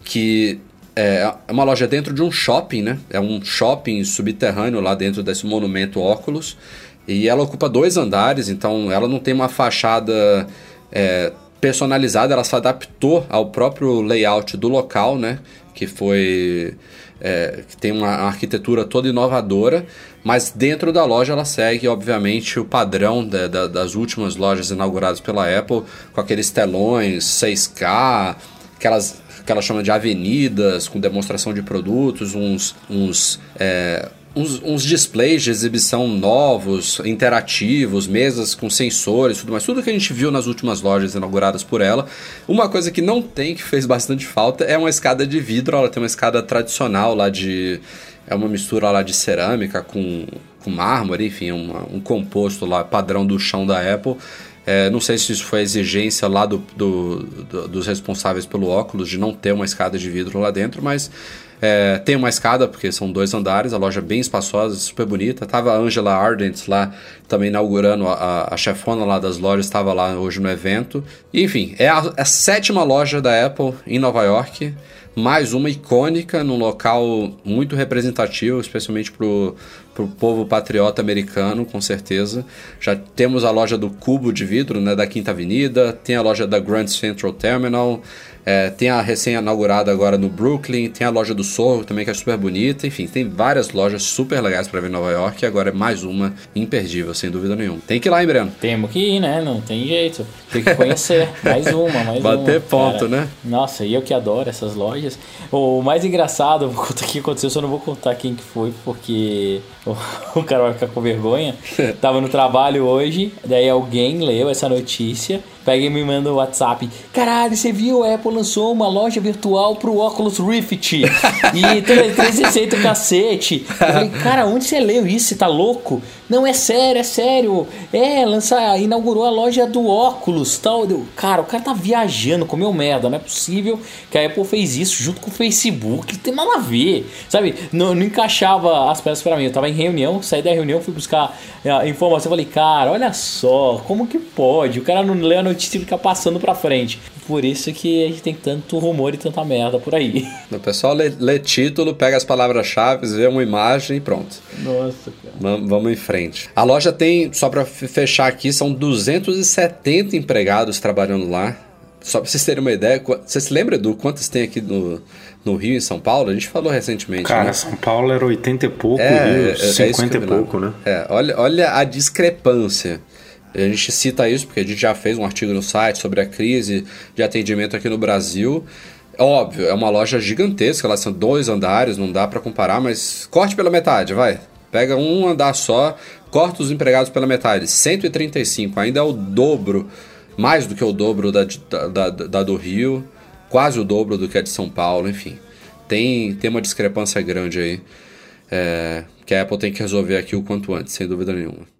que é, é uma loja dentro de um shopping, né? É um shopping subterrâneo lá dentro desse monumento óculos. E ela ocupa dois andares, então ela não tem uma fachada é, personalizada, ela se adaptou ao próprio layout do local, né? que foi é, que tem uma arquitetura toda inovadora, mas dentro da loja ela segue, obviamente, o padrão da, da, das últimas lojas inauguradas pela Apple, com aqueles telões 6K, aquelas que ela chama de avenidas, com demonstração de produtos, uns, uns é, uns, uns, displays de exibição novos, interativos, mesas com sensores, tudo mais, tudo que a gente viu nas últimas lojas inauguradas por ela. Uma coisa que não tem, que fez bastante falta, é uma escada de vidro. Ela tem uma escada tradicional lá de. É uma mistura lá de cerâmica com, com mármore, enfim, uma, um composto lá padrão do chão da Apple. É, não sei se isso foi exigência lá do, do, do, dos responsáveis pelo óculos de não ter uma escada de vidro lá dentro, mas é, tem uma escada, porque são dois andares, a loja é bem espaçosa, super bonita. Tava a Angela Ardent lá, também inaugurando a, a chefona lá das lojas, estava lá hoje no evento. Enfim, é a, a sétima loja da Apple em Nova York mais uma icônica num local muito representativo, especialmente para o povo patriota americano, com certeza. Já temos a loja do Cubo de Vidro, né, da Quinta Avenida, tem a loja da Grand Central Terminal, é, tem a recém-inaugurada agora no Brooklyn, tem a loja do Sorro também que é super bonita. Enfim, tem várias lojas super legais para ver em Nova York e agora é mais uma imperdível, sem dúvida nenhuma. Tem que ir lá, hein, Breno? Temos que ir, né? Não tem jeito. Tem que conhecer. mais uma, mais Bater uma. Bater ponto, cara. né? Nossa, e eu que adoro essas lojas. O mais engraçado, vou contar o que aconteceu, só não vou contar quem que foi, porque o cara vai ficar com vergonha. Tava no trabalho hoje, daí alguém leu essa notícia pega e me manda o um WhatsApp. Caralho, você viu? A Apple lançou uma loja virtual pro Oculus Rift. e 360 cacete. Eu falei, cara, onde você leu isso? Você tá louco? Não, é sério, é sério. É, lançar, inaugurou a loja do óculos tal. Cara, o cara tá viajando, comeu merda. Não é possível que a Apple fez isso junto com o Facebook. Não tem nada a ver. Sabe? Não, não encaixava as peças para mim. Eu tava em reunião, saí da reunião, fui buscar a informação. Falei, cara, olha só, como que pode? O cara não lê a notícia e fica passando pra frente. Por isso que a gente tem tanto rumor e tanta merda por aí. O pessoal lê, lê título, pega as palavras-chave, vê uma imagem e pronto. Nossa, cara. Vamos em frente. A loja tem, só para fechar aqui, são 270 empregados trabalhando lá. Só pra vocês terem uma ideia, você se lembra do quantos tem aqui no, no Rio, em São Paulo? A gente falou recentemente. Cara, né? São Paulo era 80 e pouco, é, Rio, é, 50 é e pouco, né? É, olha, olha a discrepância. A gente cita isso porque a gente já fez um artigo no site sobre a crise de atendimento aqui no Brasil. Óbvio, é uma loja gigantesca, elas são dois andares, não dá para comparar, mas corte pela metade, vai. Pega um andar só, corta os empregados pela metade. 135, ainda é o dobro, mais do que o dobro da, da, da, da do Rio, quase o dobro do que é de São Paulo, enfim. Tem, tem uma discrepância grande aí é, que a Apple tem que resolver aqui o quanto antes, sem dúvida nenhuma.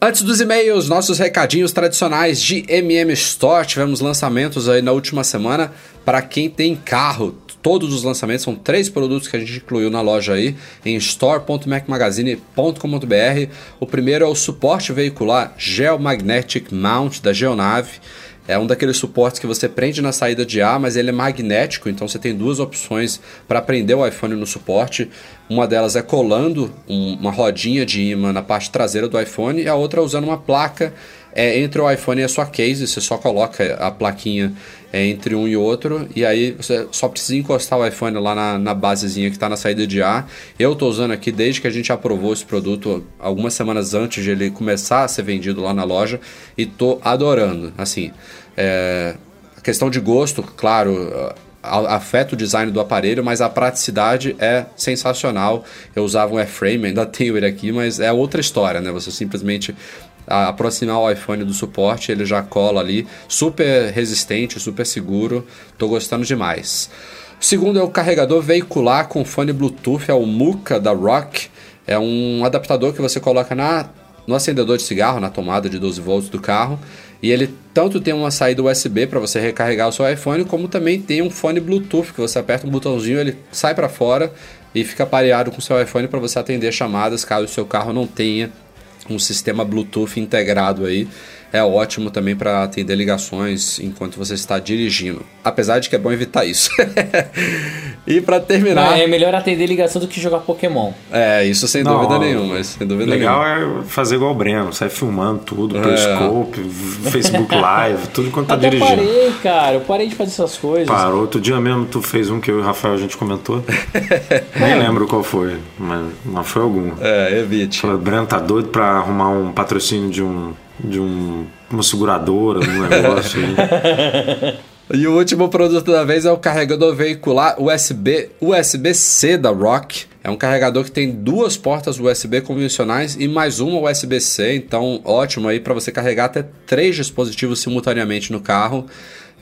Antes dos e-mails, nossos recadinhos tradicionais de MM Store. Tivemos lançamentos aí na última semana para quem tem carro. Todos os lançamentos são três produtos que a gente incluiu na loja aí em store.macmagazine.com.br. O primeiro é o suporte veicular Geomagnetic Mount da Geonave. É um daqueles suportes que você prende na saída de ar, mas ele é magnético, então você tem duas opções para prender o iPhone no suporte. Uma delas é colando um, uma rodinha de imã na parte traseira do iPhone e a outra usando uma placa é, entre o iPhone e a sua case. Você só coloca a plaquinha é, entre um e outro e aí você só precisa encostar o iPhone lá na, na basezinha que está na saída de ar. Eu estou usando aqui desde que a gente aprovou esse produto algumas semanas antes de ele começar a ser vendido lá na loja e estou adorando. Assim, é, a questão de gosto, claro, afeta o design do aparelho, mas a praticidade é sensacional. Eu usava um Airframe, ainda tenho ele aqui, mas é outra história, né? Você simplesmente aproximar o iPhone do suporte, ele já cola ali, super resistente, super seguro. Tô gostando demais. O segundo é o carregador veicular com fone Bluetooth, é o Muka da Rock. É um adaptador que você coloca na, no acendedor de cigarro, na tomada de 12 volts do carro. E ele tanto tem uma saída USB para você recarregar o seu iPhone, como também tem um fone Bluetooth que você aperta um botãozinho, ele sai para fora e fica pareado com o seu iPhone para você atender chamadas caso o seu carro não tenha um sistema Bluetooth integrado aí é ótimo também para atender ligações enquanto você está dirigindo. Apesar de que é bom evitar isso. e para terminar. Não, é melhor atender ligação do que jogar Pokémon. É, isso sem Não, dúvida nenhuma. Sem dúvida legal nenhuma. é fazer igual o Breno, sai filmando tudo, é. Periscope, Facebook Live, tudo enquanto tá Até dirigindo. Eu parei, cara, eu parei de fazer essas coisas. Parou, outro dia mesmo tu fez um que eu e o Rafael a gente comentou. Nem lembro qual foi, mas, mas foi algum. É, evite. O Breno tá doido pra arrumar um patrocínio de um de um, uma seguradora, um negócio aí. E o último produto da vez é o carregador veicular USB USB-C da Rock. É um carregador que tem duas portas USB convencionais e mais uma USB-C, então ótimo aí para você carregar até três dispositivos simultaneamente no carro.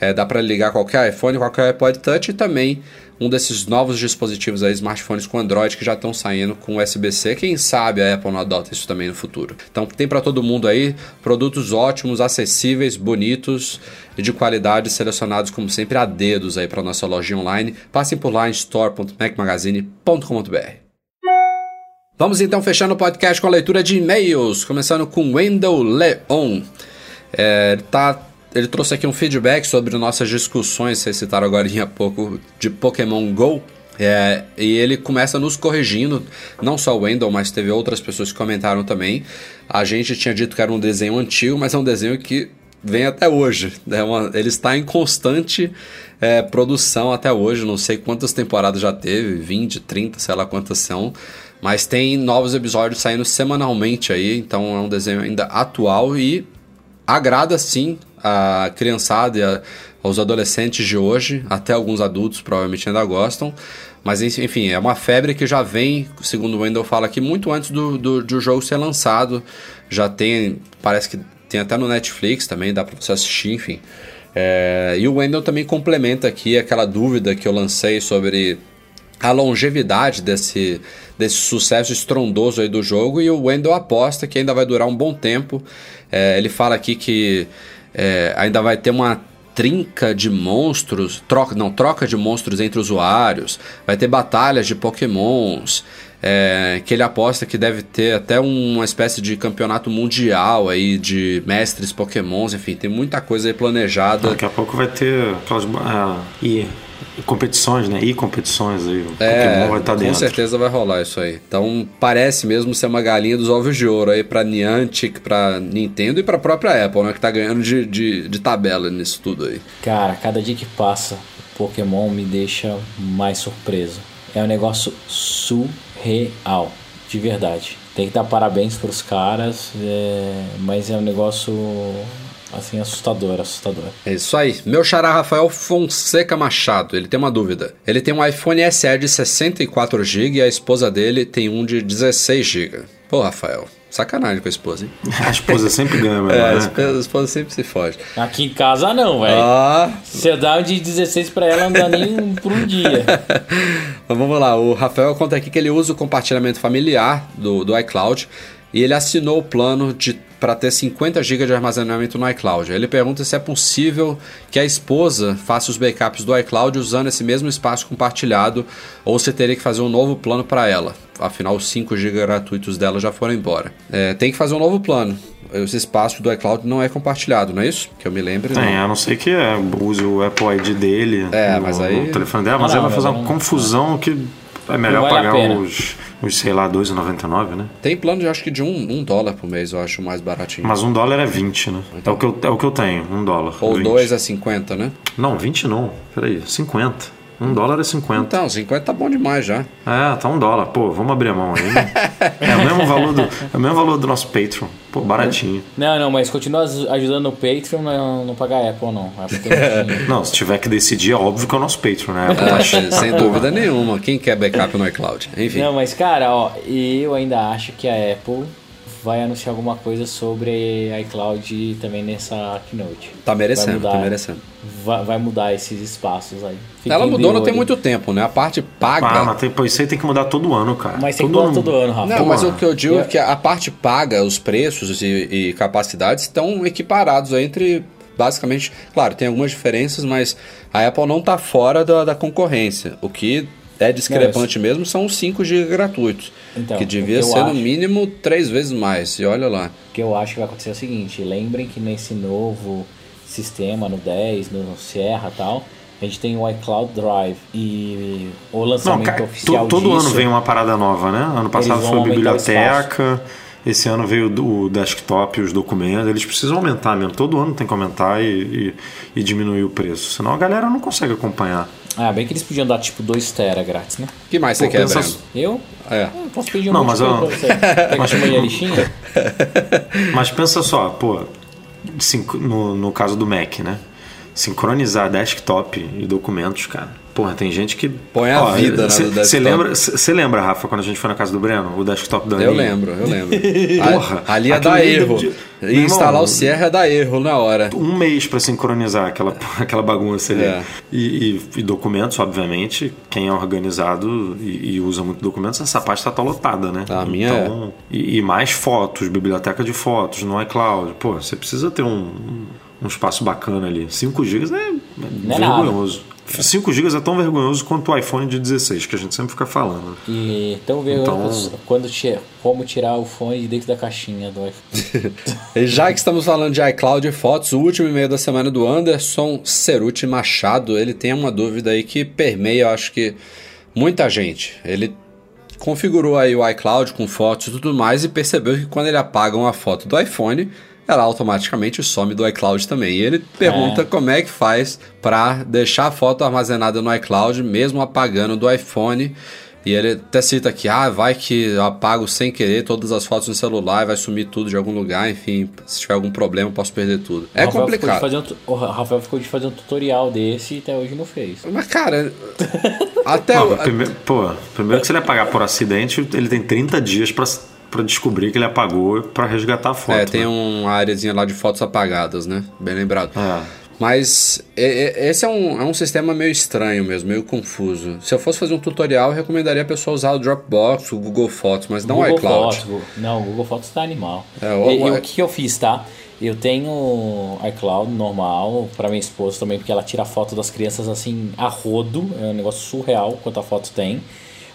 É, dá para ligar qualquer iPhone, qualquer iPod Touch e também um desses novos dispositivos aí, smartphones com Android que já estão saindo com USB-C. Quem sabe a Apple não adota isso também no futuro. Então tem para todo mundo aí produtos ótimos, acessíveis, bonitos e de qualidade selecionados como sempre a dedos aí para nossa lojinha online. Passem por lá em store.macmagazine.com.br. Vamos então fechando o podcast com a leitura de e-mails, começando com Wendell Leon. É, está ele trouxe aqui um feedback sobre nossas discussões, vocês citaram agora há pouco, de Pokémon GO. É, e ele começa nos corrigindo, não só o Wendell, mas teve outras pessoas que comentaram também. A gente tinha dito que era um desenho antigo, mas é um desenho que vem até hoje. É uma, ele está em constante é, produção até hoje. Não sei quantas temporadas já teve 20, 30, sei lá quantas são. Mas tem novos episódios saindo semanalmente aí. Então é um desenho ainda atual e agrada sim a criançada e a, aos adolescentes de hoje, até alguns adultos provavelmente ainda gostam. Mas enfim, é uma febre que já vem, segundo o Wendell fala aqui, muito antes do, do, do jogo ser lançado. Já tem, parece que tem até no Netflix também, dá para você assistir, enfim. É, e o Wendell também complementa aqui aquela dúvida que eu lancei sobre a longevidade desse, desse sucesso estrondoso aí do jogo. E o Wendell aposta que ainda vai durar um bom tempo. É, ele fala aqui que é, ainda vai ter uma trinca de monstros, troca, não, troca de monstros entre usuários, vai ter batalhas de pokémons, é, que ele aposta que deve ter até uma espécie de campeonato mundial aí de mestres pokémons, enfim, tem muita coisa aí planejada. Daqui a pouco vai ter aquelas... Uh, e competições, né? E competições aí. O é, Pokémon vai estar tá dentro. Com certeza vai rolar isso aí. Então parece mesmo ser uma galinha dos ovos de ouro aí pra Niantic, pra Nintendo e pra própria Apple, né? Que tá ganhando de, de, de tabela nisso tudo aí. Cara, cada dia que passa, Pokémon me deixa mais surpreso. É um negócio surreal, de verdade. Tem que dar parabéns pros caras, é... mas é um negócio assim, assustador, assustador. É isso aí. Meu xará Rafael Fonseca Machado, ele tem uma dúvida. Ele tem um iPhone SE de 64GB e a esposa dele tem um de 16GB. Pô, Rafael, Sacanagem com a esposa, hein? A esposa sempre ganha, mano. É, né? a esposa sempre se foge. Aqui em casa não, velho. Ah. Você dá um de 16 pra ela, não dá nem por um dia. Mas vamos lá, o Rafael conta aqui que ele usa o compartilhamento familiar do, do iCloud e ele assinou o plano de para ter 50 GB de armazenamento no iCloud. Ele pergunta se é possível que a esposa faça os backups do iCloud usando esse mesmo espaço compartilhado ou se teria que fazer um novo plano para ela. Afinal, os 5 GB gratuitos dela já foram embora. É, tem que fazer um novo plano. Esse espaço do iCloud não é compartilhado, não é isso? Que eu me lembre. Tem, não. a não ser que é, use o Apple ID dele é, no, mas aí... no telefone dela, mas não, aí vai fazer uma confusão que é melhor vale pagar os uns, sei lá, 2,99, né? Tem plano de acho que de um, um dólar por mês, eu acho mais baratinho. Mas um dólar é 20, né? Então, é, o que eu, é o que eu tenho, um dólar. Ou 2 é 50, né? Não, 20 não. Peraí, 50. Um dólar é 50. Então, 50 tá bom demais já. É, tá um dólar. Pô, vamos abrir a mão aí. é, o mesmo valor do, é o mesmo valor do nosso Patreon. Pô, baratinho. Não, não, mas continua ajudando o Patreon, não, não pagar a Apple, não. Apple tem Não, se tiver que decidir, é óbvio que é o nosso Patreon, né? Apple tá É, sem dúvida nenhuma. Quem quer backup no iCloud? Enfim. Não, mas cara, ó, eu ainda acho que a Apple vai anunciar alguma coisa sobre iCloud também nessa keynote. Tá merecendo, mudar, tá merecendo. Vai, vai mudar esses espaços aí. Fiquem Ela mudou não tem muito tempo, né? A parte paga. Ah, mas tem, pô, isso aí tem que mudar todo ano, cara. Mas tem que todo mudar todo ano, Rafa. Não, mas Pô, o que eu digo é que a parte paga, os preços e, e capacidades estão equiparados aí entre. Basicamente, claro, tem algumas diferenças, mas a Apple não está fora da, da concorrência. O que é discrepante mesmo são os 5 GB gratuitos. Então, que devia que eu ser no acho- mínimo três vezes mais. E olha lá. O que eu acho que vai acontecer é o seguinte: lembrem que nesse novo sistema, no 10, no Sierra e tal, a gente tem o iCloud Drive e o Não, lançamento cara, oficial to- todo disso, ano vem uma parada nova, né? Ano passado foi a biblioteca, esse ano veio o desktop e os documentos. Eles precisam aumentar mesmo. Todo ano tem que aumentar e, e- e diminuir o preço. Senão a galera não consegue acompanhar. Ah, bem que eles podiam dar tipo 2 tera grátis, né? O que mais você Pô, quer, pensa- Breno? Eu? É. Ah, posso pedir um Não, mas eu- coisa pra você. Eu listinha? Mas pensa só, pô, sinc- no, no caso do Mac, né? Sincronizar desktop e documentos, cara. Porra, tem gente que. Põe a vida na- Você lembra, cê lembra, Rafa, quando a gente foi na casa do Breno? O desktop da Eu Aninha? lembro, eu lembro. Porra, ali ia aquilo dar erro. de- E instalar o Sierra ia dar erro na hora. um mês para sincronizar aquela, aquela bagunça ali. É. E, e- e documentos, obviamente, quem é organizado e, e usa muito documentos, essa pasta tá lotada, né? A minha é. então, e, e mais fotos, biblioteca de fotos no iCloud. Pô, você precisa ter um, um espaço bacana ali. 5 GB é, é vergonhoso. 5 GB é tão vergonhoso quanto o iPhone de 16, que a gente sempre fica falando. E então ver Então- quando tira, como tirar o fone de dentro da caixinha do iPhone. E já que estamos falando de iCloud e fotos, o último e-mail da semana do Anderson Ceruti Machado, ele tem uma dúvida aí que permeia, eu acho que muita gente. Ele configurou aí o iCloud com fotos e tudo mais e percebeu que quando ele apaga uma foto do iPhone, ela automaticamente some do iCloud também. E ele pergunta como é que faz para deixar a foto armazenada no iCloud mesmo apagando do iPhone. E ele até cita aqui, ah, vai que eu apago sem querer todas as fotos no celular e vai sumir tudo de algum lugar, enfim, se tiver algum problema eu posso perder tudo. É Rafael ficou complicado. um tu- o Rafael ficou de fazer um tutorial desse e até hoje não fez. Mas cara, até Não, o- primeiro, pô, primeiro que se ele apagar por acidente, ele tem 30 dias pra pra descobrir que ele apagou pra resgatar a foto. É, tem né? uma áreazinha lá de fotos apagadas, né? Bem lembrado. É. Mas é- é- esse é um, é um sistema meio estranho mesmo, meio confuso. Se eu fosse fazer um tutorial, eu recomendaria a pessoa usar o Dropbox, o Google Fotos, mas não o Google iCloud. Fotos, não, o Google Fotos tá animal. É, o- e, o- o que eu fiz, tá? Eu tenho iCloud normal pra minha esposa também, porque ela tira foto das crianças assim a rodo. É um negócio surreal quanta foto tem.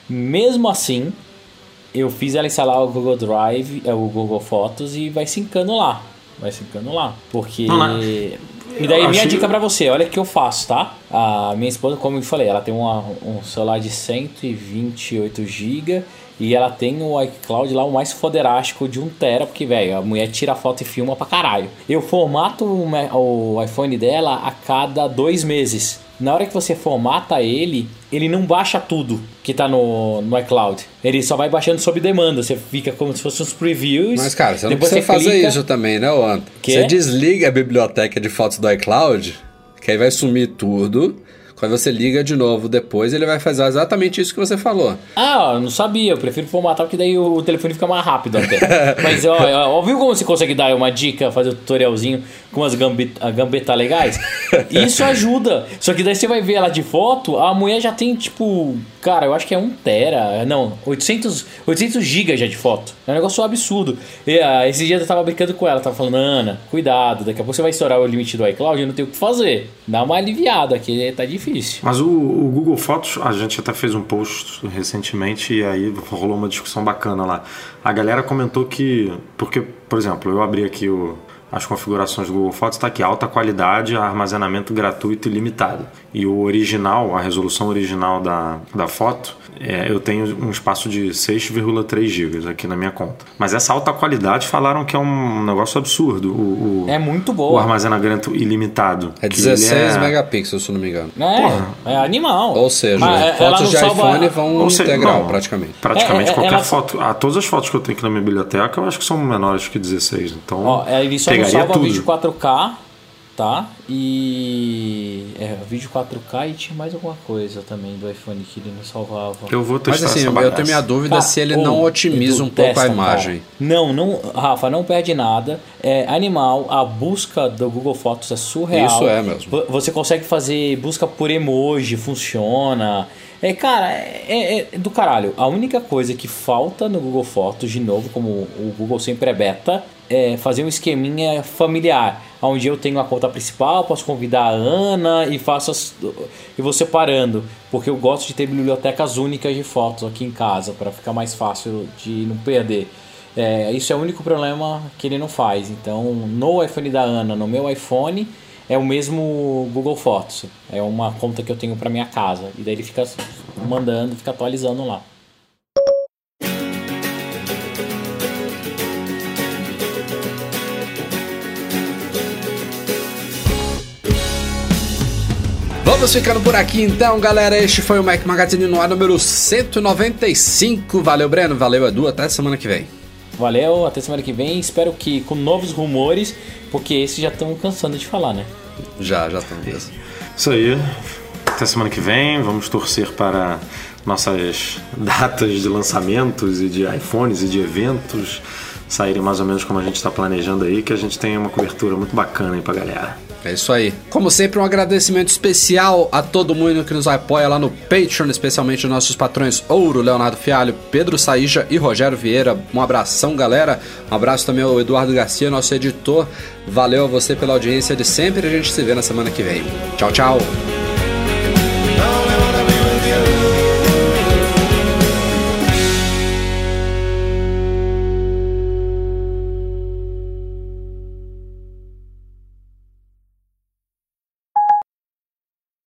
Mesmo assim, eu fiz ela instalar o Google Drive, é, o Google Fotos e vai sincando lá. Vai sincando lá. Porque. E daí, minha dica pra você, olha o que eu faço, tá? A minha esposa, como eu falei, ela tem uma- um celular de 128 GB e ela tem o iCloud lá, o mais foderástico de 1 tera, porque, velho, a mulher tira foto e filma pra caralho. Eu formato o ma- o iPhone dela a cada dois meses. Na hora que você formata ele, ele não baixa tudo que tá no, no iCloud. Ele só vai baixando sob demanda. Você fica como se fosse uns previews. Mas, cara, você não precisa fazer clica- isso também, né? Quê? Você desliga a biblioteca de fotos do iCloud, que aí vai sumir tudo. Quando você liga de novo depois, ele vai fazer exatamente isso que você falou. Ah, eu não sabia. Eu prefiro formatar porque daí o telefone fica mais rápido até. Mas ó, ó, ó, viu como você consegue dar uma dica, fazer um tutorialzinho com umas gambeta, gambeta legais? Isso ajuda. Só que daí você vai ver ela de foto, a mulher já tem tipo, cara, eu acho que é 1 tera, não, 800, 800 gigas já de foto. É um negócio absurdo. E, ah, esses dias eu tava brincando com ela, tava falando, Ana, cuidado, daqui a pouco você vai estourar o limite do iCloud eu não tenho o que fazer. Dá uma aliviada, que tá difícil. Mas o, o Google Fotos, a gente até fez um post recentemente e aí rolou uma discussão bacana lá. A galera comentou que. Porque, por exemplo, eu abri aqui o, as configurações do Google Fotos, está aqui alta qualidade, armazenamento gratuito e limitado. E o original, a resolução original da, da foto, é, eu tenho um espaço de 6,3 GB aqui na minha conta. Mas essa alta qualidade falaram que é um negócio absurdo. O, o é muito boa. O armazenamento ilimitado. É 16 é... megapixels, se não me engano. É, Porra. é animal. Ou seja, Mas, fotos de salva... iPhone vão seja, integral, não, praticamente. Praticamente é, é, qualquer ela... foto. Ah, todas as fotos que eu tenho aqui na minha biblioteca, eu acho que são menores que 16. Então, Ó, ele só não salva tudo. vídeo 4K tá? E é, vídeo 4K e tinha mais alguma coisa também do iPhone que ele não salvava. Eu vou testar Mas assim, eu tenho minha dúvida ah, se ele não otimiza um pouco a imagem. Não, não, Rafa, não perde nada. É animal, a busca do Google Fotos é surreal. Isso é mesmo. Você consegue fazer busca por emoji, funciona. É, cara, é, é, é, do caralho. A única coisa que falta no Google Fotos, de novo, como o Google sempre é beta, é fazer um esqueminha familiar. Onde eu tenho a conta principal, posso convidar a Ana e faço as, e vou separando. Porque eu gosto de ter bibliotecas únicas de fotos aqui em casa, para ficar mais fácil de não perder. É, isso é o único problema que ele não faz. Então, no iPhone da Ana, no meu iPhone, é o mesmo Google Fotos. É uma conta que eu tenho para minha casa. E daí ele fica mandando, fica atualizando lá. Vamos ficando por aqui então, galera. Este foi o Mac Magazine no ar número 195. Valeu, Breno. Valeu, Edu. Até semana que vem. Valeu, até semana que vem. Espero que com novos rumores, porque esses já estão cansando de falar, né? Já, já estão mesmo. Isso aí. Até semana que vem. Vamos torcer para nossas datas de lançamentos e de iPhones e de eventos saírem mais ou menos como a gente está planejando aí, que a gente tenha uma cobertura muito bacana aí pra galera. É isso aí. Como sempre, um agradecimento especial a todo mundo que nos apoia lá no Patreon, especialmente os nossos patrões Ouro, Leonardo Fialho, Pedro Saíja e Rogério Vieira. Um abração, galera. Um abraço também ao Eduardo Garcia, nosso editor. Valeu a você pela audiência de sempre. A gente se vê na semana que vem. Tchau, tchau.